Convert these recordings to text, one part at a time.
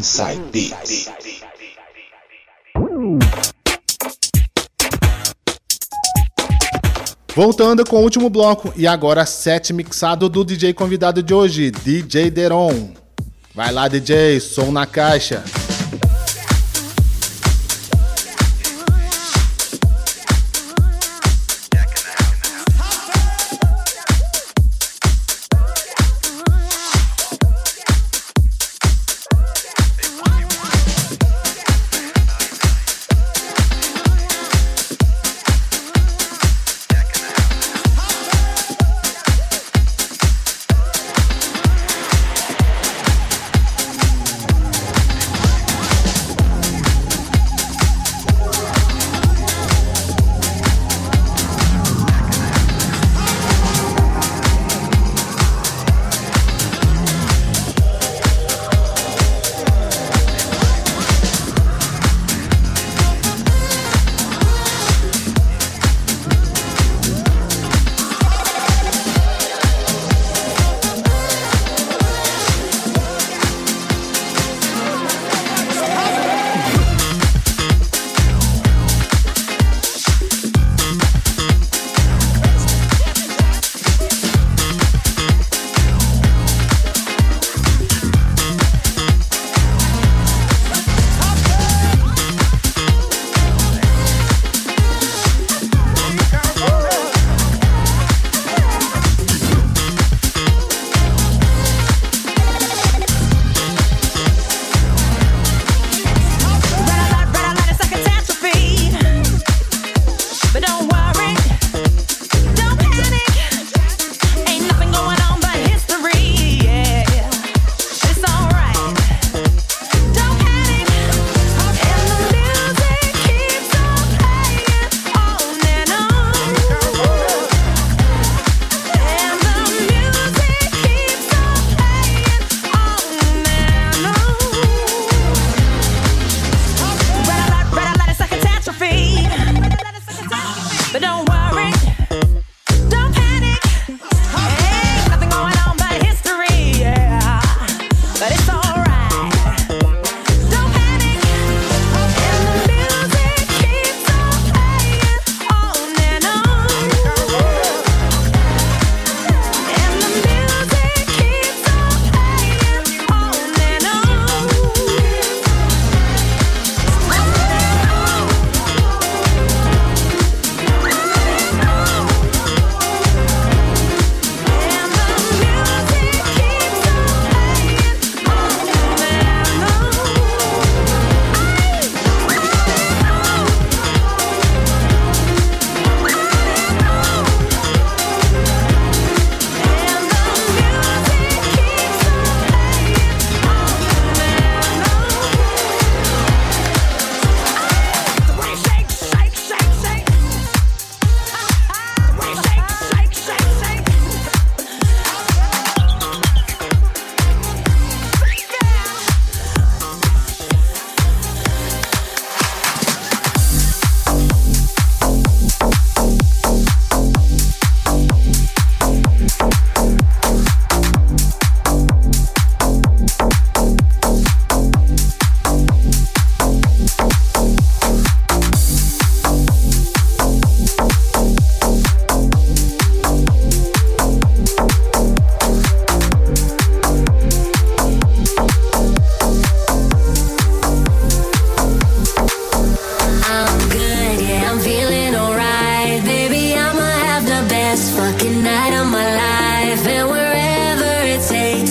Inside Beats. Voltando com o último bloco e agora set mixado do DJ convidado de hoje, DJ Deron. Vai lá, DJ, som na caixa.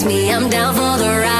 me, I'm down for the ride.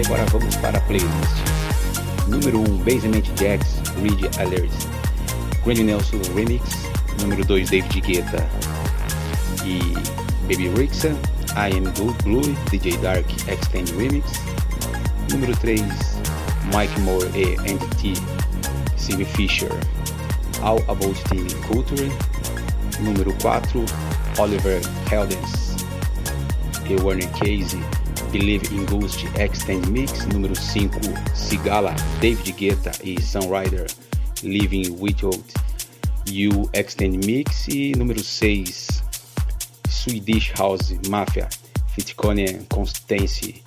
Agora vamos para a playlist. Número 1, um, Basement Jacks, Read Alert. Granny Nelson Remix. Número 2, David Guetta e Baby Rixa. I Am Good Blue, DJ Dark Extend Remix. Número 3, Mike Moore e NT, Steve Fisher, All About the Culture. Número 4, Oliver Heldens e Warner Casey, Believe in Ghost Extend Mix. Número 5, Sigala, David Guetta e Sunrider, Living Without You Extend Mix. E número 6, Swedish House Mafia, Fitcone Constance,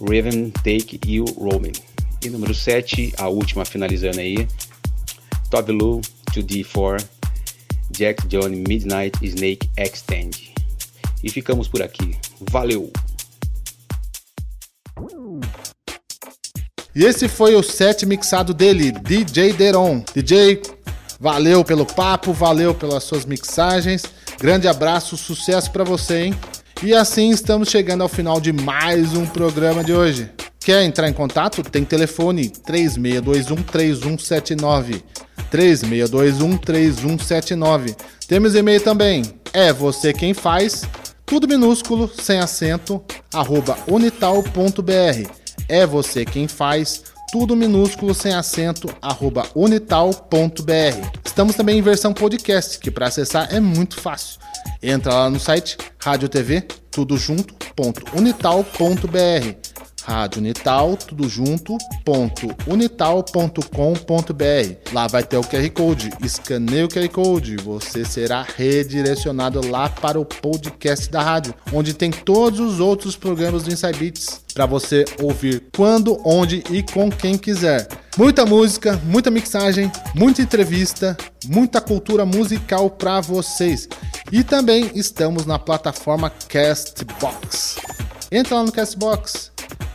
Raven Take You Roman. E número 7, a última finalizando aí, Todd Lou 2D4, Jack John Midnight Snake Extend. E ficamos por aqui. Valeu! E esse foi o set mixado dele, DJ Deron. DJ, valeu pelo papo, valeu pelas suas mixagens. Grande abraço, sucesso para você, hein? E assim estamos chegando ao final de mais um programa de hoje. Quer entrar em contato? Tem telefone 3621 3179. 3621 3179. Temos e-mail também. É você quem faz, tudo minúsculo, sem acento, arroba unital.br. É você quem faz, tudo minúsculo, sem acento, arroba unital.br. Estamos também em versão podcast, que para acessar é muito fácil. Entra lá no site Rádio TV, tudo junto.unital.br. Rádio Unital, tudo junto, ponto, unital.com.br. Lá vai ter o QR Code. Escaneie o QR Code. Você será redirecionado lá para o podcast da rádio, onde tem todos os outros programas do Inside Beats para você ouvir quando, onde e com quem quiser. Muita música, muita mixagem, muita entrevista, muita cultura musical para vocês. E também estamos na plataforma Castbox. Entra lá no Castbox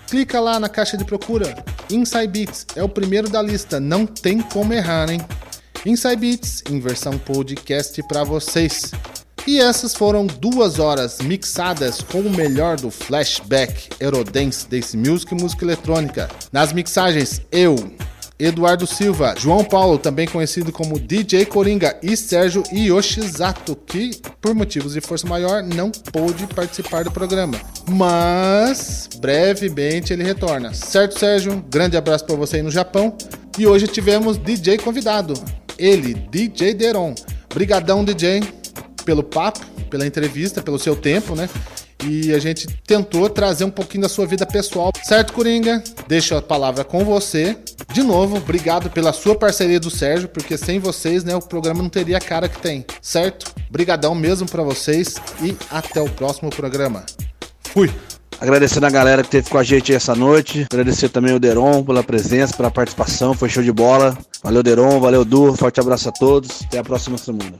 Clica lá na caixa de procura. Inside Beats é o primeiro da lista, não tem como errar, hein? Inside Beats em versão podcast para vocês. E essas foram duas horas mixadas com o melhor do flashback, Eurodance, Dance Music música eletrônica. Nas mixagens, eu, Eduardo Silva, João Paulo, também conhecido como DJ Coringa, e Sérgio Yoshizato, que por motivos de força maior não pôde participar do programa. Mas brevemente ele retorna. Certo, Sérgio? Grande abraço para você aí no Japão. E hoje tivemos DJ convidado, ele, DJ Deron. Brigadão, DJ, pelo papo, pela entrevista, pelo seu tempo, né? E a gente tentou trazer um pouquinho da sua vida pessoal. Certo, Coringa? Deixo a palavra com você. De novo, obrigado pela sua parceria do Sérgio, porque sem vocês, né, o programa não teria a cara que tem. Certo? Brigadão mesmo para vocês e até o próximo programa. Fui. Agradecendo a galera que esteve com a gente essa noite. Agradecer também o Deron pela presença, pela participação. Foi show de bola. Valeu, Deron. Valeu, Du. Forte abraço a todos. Até a próxima semana.